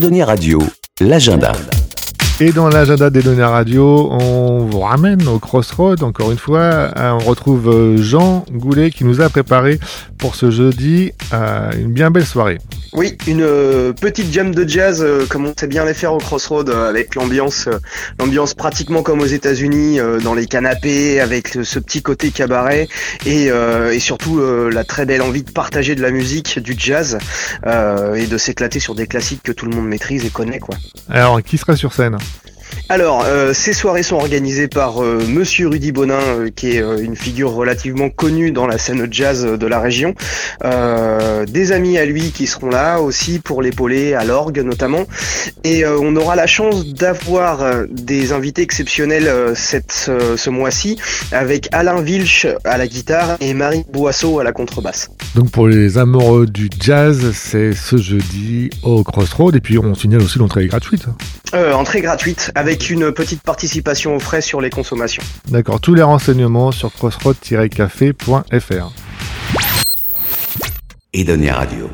Radio, l'agenda. Et dans l'agenda des données radio, on vous ramène au Crossroad. Encore une fois, on retrouve euh, Jean Goulet qui nous a préparé pour ce jeudi euh, une bien belle soirée. Oui, une euh, petite jam de jazz comme on sait bien les faire au Crossroad avec l'ambiance l'ambiance pratiquement comme aux États-Unis dans les canapés avec ce petit côté cabaret et, et surtout la très belle envie de partager de la musique, du jazz et de s'éclater sur des classiques que tout le monde maîtrise et connaît quoi. Alors, qui sera sur scène? Alors, euh, ces soirées sont organisées par euh, Monsieur Rudy Bonin, euh, qui est une figure relativement connue dans la scène jazz de la région. des amis à lui qui seront là aussi pour l'épauler à l'orgue notamment. Et on aura la chance d'avoir des invités exceptionnels cette, ce mois-ci avec Alain Vilch à la guitare et Marie Boisseau à la contrebasse. Donc pour les amoureux du jazz, c'est ce jeudi au Crossroad et puis on signale aussi l'entrée gratuite. entrée gratuite avec une petite participation aux frais sur les consommations. D'accord, tous les renseignements sur crossroad-café.fr. Edonia Radio.